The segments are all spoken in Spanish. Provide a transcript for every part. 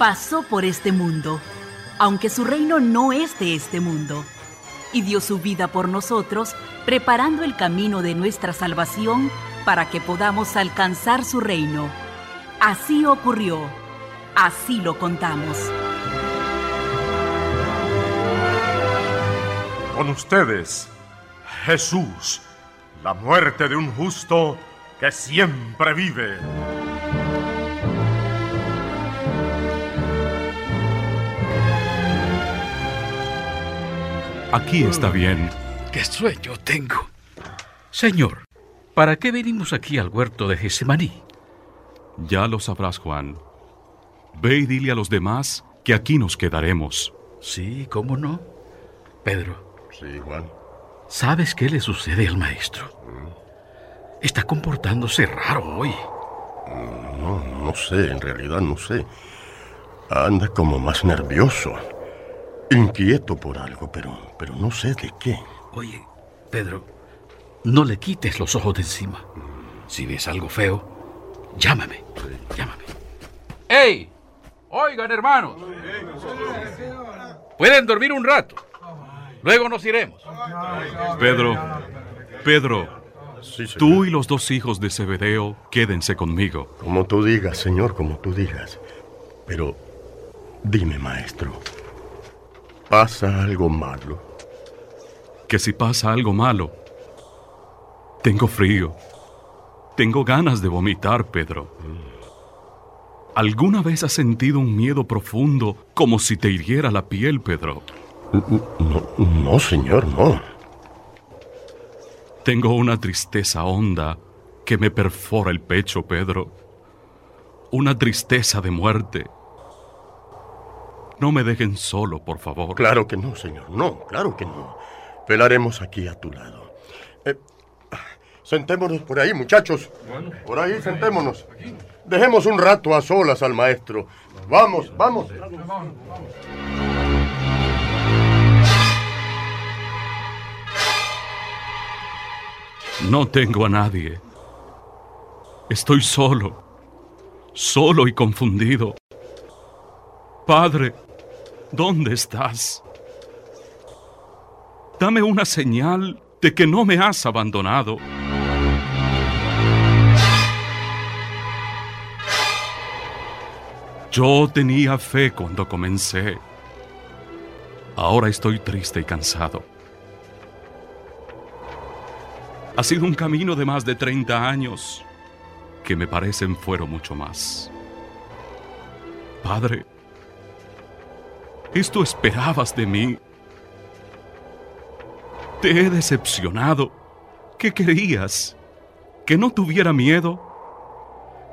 Pasó por este mundo, aunque su reino no es de este mundo, y dio su vida por nosotros, preparando el camino de nuestra salvación para que podamos alcanzar su reino. Así ocurrió, así lo contamos. Con ustedes, Jesús, la muerte de un justo que siempre vive. Aquí está bien. ¡Qué sueño tengo! Señor, ¿para qué venimos aquí al huerto de Gesemaní? Ya lo sabrás, Juan. Ve y dile a los demás que aquí nos quedaremos. Sí, ¿cómo no? Pedro. Sí, Juan. ¿Sabes qué le sucede al maestro? Está comportándose raro hoy. No, no sé, en realidad no sé. Anda como más nervioso. Inquieto por algo, pero, pero no sé de qué. Oye, Pedro, no le quites los ojos de encima. Si ves algo feo, llámame. Llámame. ¡Ey! Oigan, hermanos. Pueden dormir un rato. Luego nos iremos. Pedro, Pedro, tú y los dos hijos de Zebedeo quédense conmigo. Como tú digas, Señor, como tú digas. Pero dime, maestro, ¿pasa algo malo? Que si pasa algo malo, tengo frío. Tengo ganas de vomitar, Pedro. ¿Alguna vez has sentido un miedo profundo como si te hiriera la piel, Pedro? No, no, señor, no. Tengo una tristeza honda que me perfora el pecho, Pedro. Una tristeza de muerte. No me dejen solo, por favor. Claro que no, señor. No, claro que no. Velaremos aquí a tu lado. Eh, sentémonos por ahí, muchachos. Por ahí, sentémonos. Dejemos un rato a solas al maestro. Vamos, vamos. No tengo a nadie. Estoy solo, solo y confundido. Padre, ¿dónde estás? Dame una señal de que no me has abandonado. Yo tenía fe cuando comencé. Ahora estoy triste y cansado. Ha sido un camino de más de 30 años que me parecen fueron mucho más. Padre, ¿esto esperabas de mí? Te he decepcionado. ¿Qué querías? ¿Que no tuviera miedo?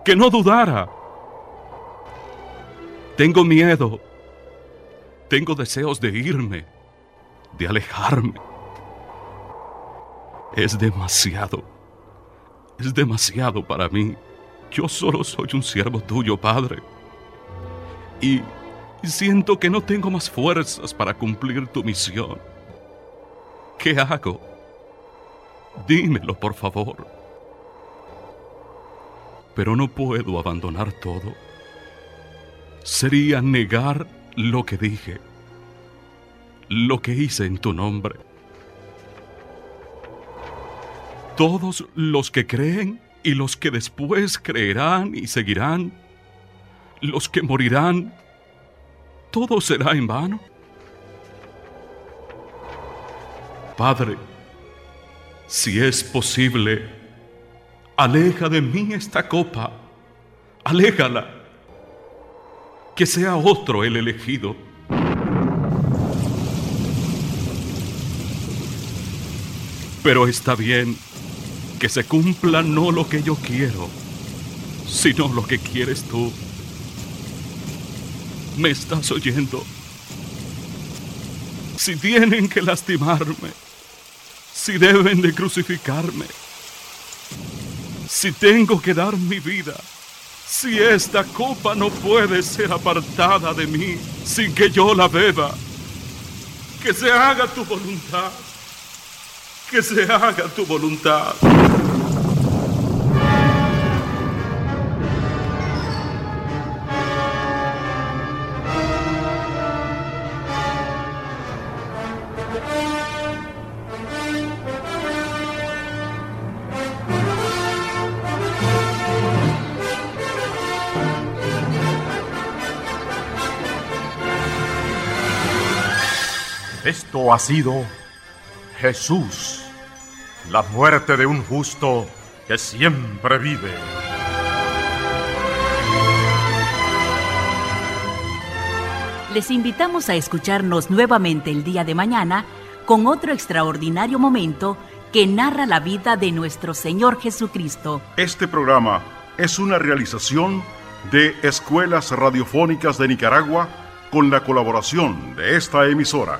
¿Que no dudara? Tengo miedo. Tengo deseos de irme, de alejarme. Es demasiado. Es demasiado para mí. Yo solo soy un siervo tuyo, Padre. Y siento que no tengo más fuerzas para cumplir tu misión. ¿Qué hago? Dímelo, por favor. Pero no puedo abandonar todo. Sería negar lo que dije, lo que hice en tu nombre. Todos los que creen y los que después creerán y seguirán, los que morirán, todo será en vano. Padre, si es posible, aleja de mí esta copa, aléjala, que sea otro el elegido. Pero está bien que se cumpla no lo que yo quiero, sino lo que quieres tú. ¿Me estás oyendo? Si tienen que lastimarme, si deben de crucificarme, si tengo que dar mi vida, Si esta copa no puede ser apartada de mí sin que yo la beba, que se haga tu voluntad, que se haga tu voluntad. Esto ha sido Jesús, la muerte de un justo que siempre vive. Les invitamos a escucharnos nuevamente el día de mañana con otro extraordinario momento que narra la vida de nuestro Señor Jesucristo. Este programa es una realización de Escuelas Radiofónicas de Nicaragua con la colaboración de esta emisora.